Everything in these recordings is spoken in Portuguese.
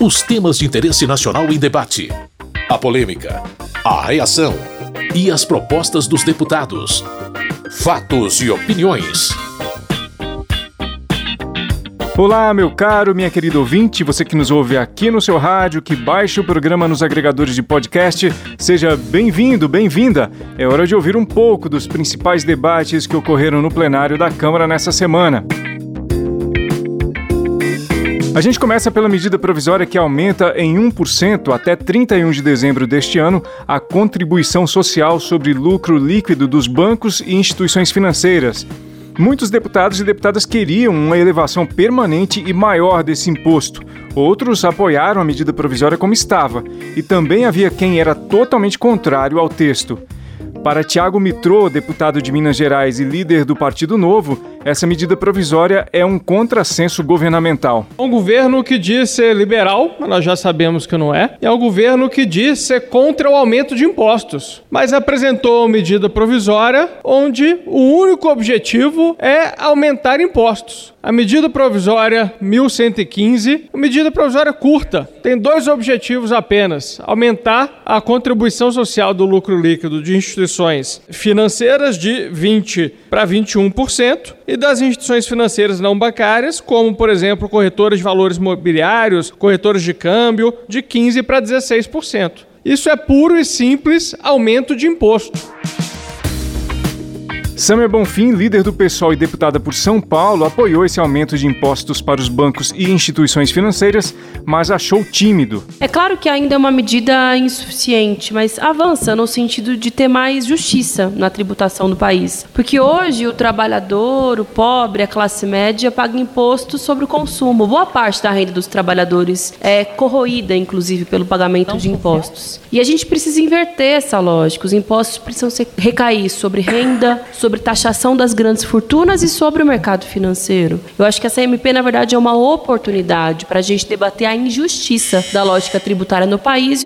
Os temas de interesse nacional em debate. A polêmica. A reação. E as propostas dos deputados. Fatos e opiniões. Olá, meu caro, minha querida ouvinte, você que nos ouve aqui no seu rádio, que baixa o programa nos agregadores de podcast, seja bem-vindo, bem-vinda. É hora de ouvir um pouco dos principais debates que ocorreram no plenário da Câmara nessa semana. A gente começa pela medida provisória que aumenta em 1% até 31 de dezembro deste ano a contribuição social sobre lucro líquido dos bancos e instituições financeiras. Muitos deputados e deputadas queriam uma elevação permanente e maior desse imposto. Outros apoiaram a medida provisória como estava, e também havia quem era totalmente contrário ao texto. Para Tiago Mitrô, deputado de Minas Gerais e líder do Partido Novo, essa medida provisória é um contrassenso governamental. É um governo que diz ser liberal, mas nós já sabemos que não é. É um governo que diz ser contra o aumento de impostos, mas apresentou uma medida provisória onde o único objetivo é aumentar impostos. A medida provisória 1115, uma medida provisória curta, tem dois objetivos apenas: aumentar a contribuição social do lucro líquido de instituições financeiras de 20 para 21% e das instituições financeiras não bancárias, como, por exemplo, corretoras de valores mobiliários, corretoras de câmbio, de 15% para 16%. Isso é puro e simples aumento de imposto. Samia Bonfim, líder do PSOL e deputada por São Paulo, apoiou esse aumento de impostos para os bancos e instituições financeiras, mas achou tímido. É claro que ainda é uma medida insuficiente, mas avança no sentido de ter mais justiça na tributação do país. Porque hoje o trabalhador, o pobre, a classe média paga imposto sobre o consumo. Boa parte da renda dos trabalhadores é corroída, inclusive, pelo pagamento de impostos. E a gente precisa inverter essa lógica. Os impostos precisam recair sobre renda, sobre sobre taxação das grandes fortunas e sobre o mercado financeiro. Eu acho que essa MP, na verdade, é uma oportunidade para a gente debater a injustiça da lógica tributária no país.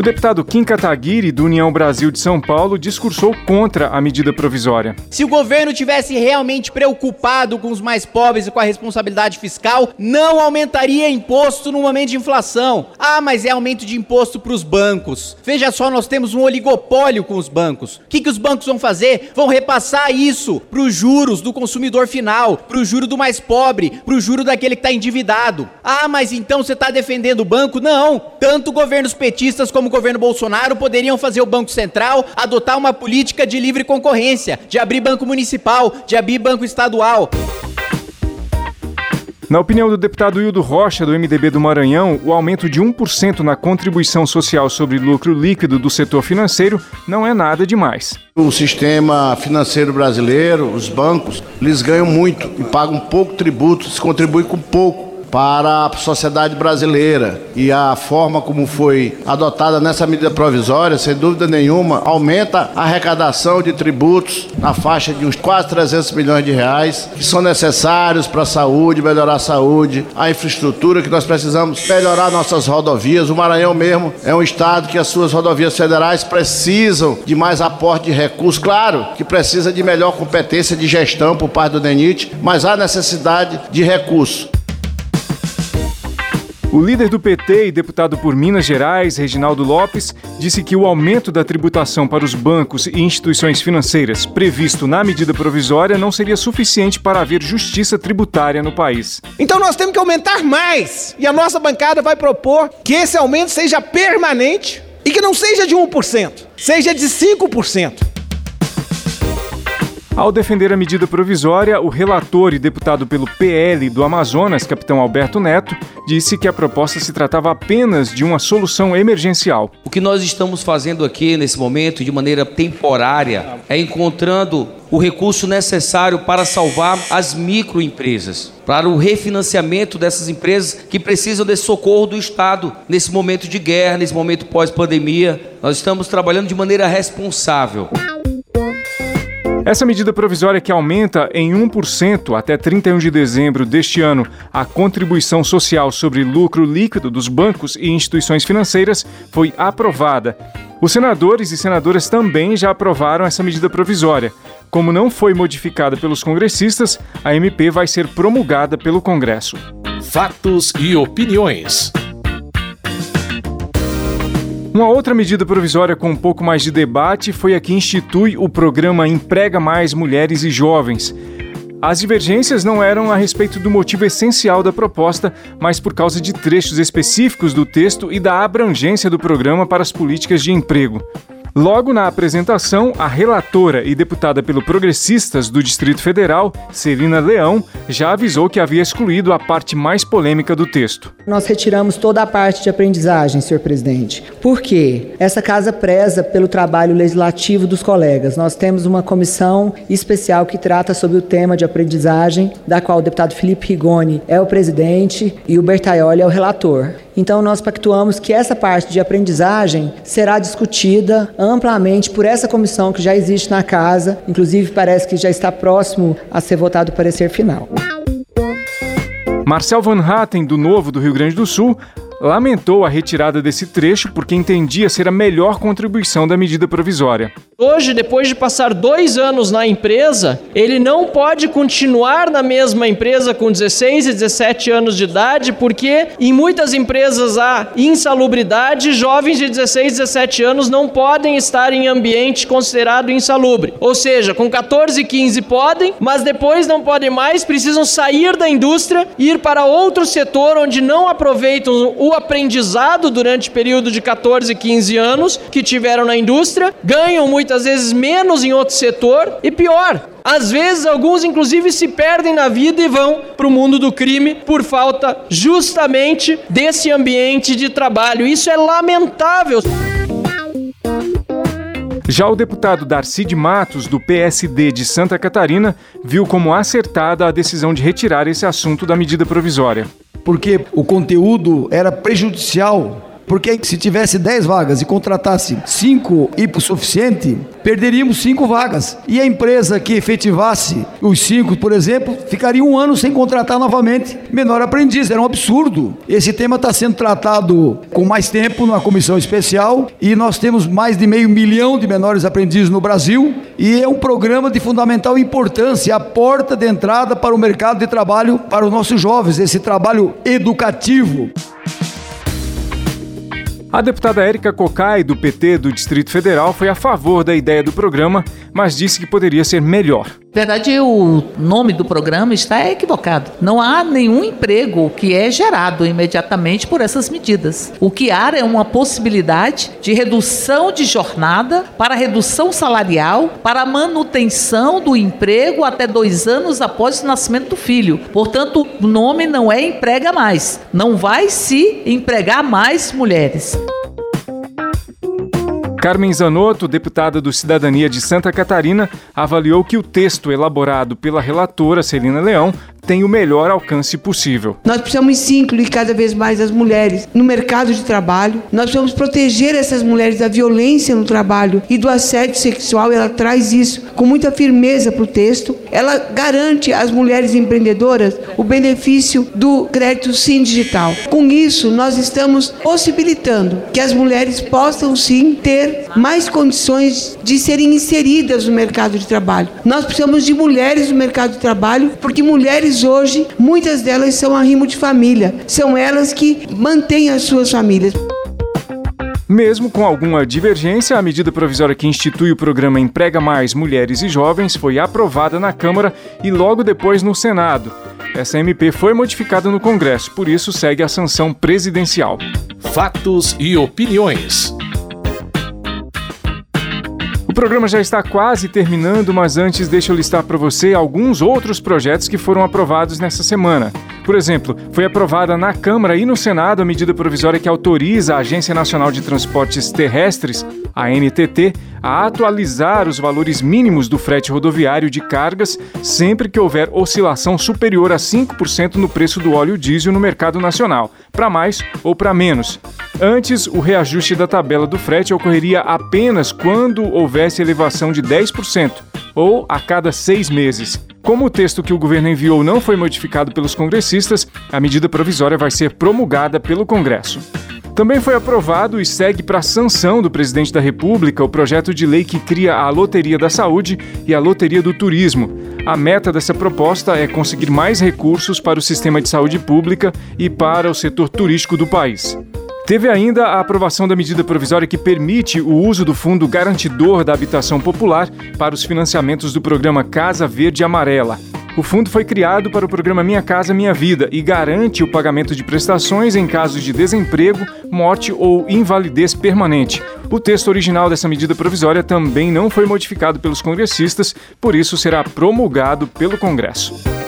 O deputado Kim Kataguiri, do União Brasil de São Paulo, discursou contra a medida provisória. Se o governo tivesse realmente preocupado com os mais pobres e com a responsabilidade fiscal, não aumentaria imposto no momento de inflação. Ah, mas é aumento de imposto para os bancos. Veja só, nós temos um oligopólio com os bancos. O que, que os bancos vão fazer? Vão repassar isso para os juros do consumidor final, para o juro do mais pobre, para o juro daquele que está endividado. Ah, mas então você está defendendo o banco? Não. Tanto governos petistas como o governo Bolsonaro poderiam fazer o Banco Central adotar uma política de livre concorrência, de abrir banco municipal, de abrir banco estadual. Na opinião do deputado Hildo Rocha, do MDB do Maranhão, o aumento de 1% na contribuição social sobre lucro líquido do setor financeiro não é nada demais. O sistema financeiro brasileiro, os bancos, eles ganham muito e pagam pouco tributo, se contribuem com pouco para a sociedade brasileira e a forma como foi adotada nessa medida provisória, sem dúvida nenhuma, aumenta a arrecadação de tributos na faixa de uns quase 300 milhões de reais, que são necessários para a saúde, melhorar a saúde, a infraestrutura que nós precisamos, melhorar nossas rodovias. O Maranhão mesmo é um estado que as suas rodovias federais precisam de mais aporte de recursos, claro que precisa de melhor competência de gestão por parte do DENIT, mas há necessidade de recursos. O líder do PT e deputado por Minas Gerais, Reginaldo Lopes, disse que o aumento da tributação para os bancos e instituições financeiras previsto na medida provisória não seria suficiente para haver justiça tributária no país. Então nós temos que aumentar mais. E a nossa bancada vai propor que esse aumento seja permanente e que não seja de 1%, seja de 5%. Ao defender a medida provisória, o relator e deputado pelo PL do Amazonas, capitão Alberto Neto, disse que a proposta se tratava apenas de uma solução emergencial. O que nós estamos fazendo aqui nesse momento, de maneira temporária, é encontrando o recurso necessário para salvar as microempresas, para o refinanciamento dessas empresas que precisam desse socorro do Estado nesse momento de guerra, nesse momento pós-pandemia. Nós estamos trabalhando de maneira responsável. Essa medida provisória que aumenta em 1% até 31 de dezembro deste ano a contribuição social sobre lucro líquido dos bancos e instituições financeiras foi aprovada. Os senadores e senadoras também já aprovaram essa medida provisória. Como não foi modificada pelos congressistas, a MP vai ser promulgada pelo Congresso. Fatos e opiniões. Uma outra medida provisória com um pouco mais de debate foi a que institui o programa Emprega Mais Mulheres e Jovens. As divergências não eram a respeito do motivo essencial da proposta, mas por causa de trechos específicos do texto e da abrangência do programa para as políticas de emprego. Logo na apresentação, a relatora e deputada pelo Progressistas do Distrito Federal, Celina Leão, já avisou que havia excluído a parte mais polêmica do texto. Nós retiramos toda a parte de aprendizagem, senhor presidente. Por quê? Essa casa preza pelo trabalho legislativo dos colegas. Nós temos uma comissão especial que trata sobre o tema de aprendizagem, da qual o deputado Felipe Rigoni é o presidente e o Bertaioli é o relator. Então, nós pactuamos que essa parte de aprendizagem será discutida amplamente por essa comissão que já existe na casa, inclusive parece que já está próximo a ser votado o parecer final. Marcel Van Hatten, do Novo do Rio Grande do Sul, lamentou a retirada desse trecho porque entendia ser a melhor contribuição da medida provisória. Hoje, depois de passar dois anos na empresa, ele não pode continuar na mesma empresa com 16 e 17 anos de idade, porque em muitas empresas há insalubridade, jovens de 16 e 17 anos não podem estar em ambiente considerado insalubre. Ou seja, com 14 e 15 podem, mas depois não podem mais, precisam sair da indústria, ir para outro setor onde não aproveitam o aprendizado durante o período de 14 e 15 anos que tiveram na indústria, ganham muito muitas vezes menos em outro setor e pior, às vezes alguns inclusive se perdem na vida e vão para o mundo do crime por falta justamente desse ambiente de trabalho. Isso é lamentável. Já o deputado Darcy de Matos, do PSD de Santa Catarina, viu como acertada a decisão de retirar esse assunto da medida provisória. Porque o conteúdo era prejudicial porque se tivesse 10 vagas e contratasse 5 hipossuficiente, perderíamos 5 vagas. E a empresa que efetivasse os 5, por exemplo, ficaria um ano sem contratar novamente menor aprendiz. Era um absurdo. Esse tema está sendo tratado com mais tempo numa comissão especial e nós temos mais de meio milhão de menores aprendizes no Brasil e é um programa de fundamental importância, a porta de entrada para o mercado de trabalho para os nossos jovens, esse trabalho educativo. A deputada Érica Cocai, do PT do Distrito Federal, foi a favor da ideia do programa, mas disse que poderia ser melhor. Na verdade, o nome do programa está equivocado. Não há nenhum emprego que é gerado imediatamente por essas medidas. O que há é uma possibilidade de redução de jornada para redução salarial, para manutenção do emprego até dois anos após o nascimento do filho. Portanto, o nome não é emprega mais. Não vai se empregar mais mulheres. Carmen Zanotto, deputada do Cidadania de Santa Catarina, avaliou que o texto elaborado pela relatora Celina Leão tem o melhor alcance possível. Nós precisamos sim incluir cada vez mais as mulheres no mercado de trabalho. Nós precisamos proteger essas mulheres da violência no trabalho e do assédio sexual. Ela traz isso com muita firmeza para o texto. Ela garante às mulheres empreendedoras o benefício do crédito sim digital. Com isso, nós estamos possibilitando que as mulheres possam sim ter mais condições de serem inseridas no mercado de trabalho. Nós precisamos de mulheres no mercado de trabalho, porque mulheres hoje, muitas delas são arrimo de família, são elas que mantêm as suas famílias. Mesmo com alguma divergência, a medida provisória que institui o programa Emprega Mais Mulheres e Jovens foi aprovada na Câmara e logo depois no Senado. Essa MP foi modificada no Congresso, por isso segue a sanção presidencial. Fatos e opiniões. O programa já está quase terminando, mas antes deixa eu listar para você alguns outros projetos que foram aprovados nessa semana. Por exemplo, foi aprovada na Câmara e no Senado a medida provisória que autoriza a Agência Nacional de Transportes Terrestres, a NTT, a atualizar os valores mínimos do frete rodoviário de cargas sempre que houver oscilação superior a 5% no preço do óleo diesel no mercado nacional, para mais ou para menos. Antes, o reajuste da tabela do frete ocorreria apenas quando houvesse elevação de 10%, ou a cada seis meses. Como o texto que o governo enviou não foi modificado pelos congressistas, a medida provisória vai ser promulgada pelo Congresso. Também foi aprovado e segue para sanção do presidente da República o projeto de lei que cria a Loteria da Saúde e a Loteria do Turismo. A meta dessa proposta é conseguir mais recursos para o sistema de saúde pública e para o setor turístico do país. Teve ainda a aprovação da medida provisória que permite o uso do Fundo Garantidor da Habitação Popular para os financiamentos do programa Casa Verde Amarela. O fundo foi criado para o programa Minha Casa Minha Vida e garante o pagamento de prestações em caso de desemprego, morte ou invalidez permanente. O texto original dessa medida provisória também não foi modificado pelos congressistas, por isso será promulgado pelo Congresso.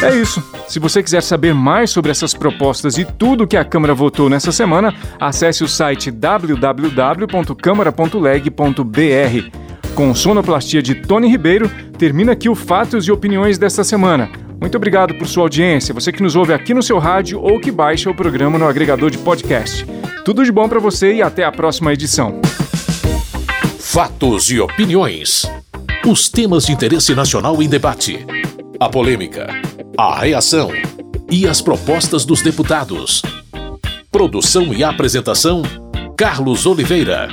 É isso. Se você quiser saber mais sobre essas propostas e tudo que a Câmara votou nessa semana, acesse o site www.câmara.leg.br. Com sonoplastia de Tony Ribeiro, termina aqui o Fatos e Opiniões desta semana. Muito obrigado por sua audiência, você que nos ouve aqui no seu rádio ou que baixa o programa no agregador de podcast. Tudo de bom para você e até a próxima edição. Fatos e opiniões. Os temas de interesse nacional em debate. A polêmica, a reação e as propostas dos deputados. Produção e apresentação: Carlos Oliveira.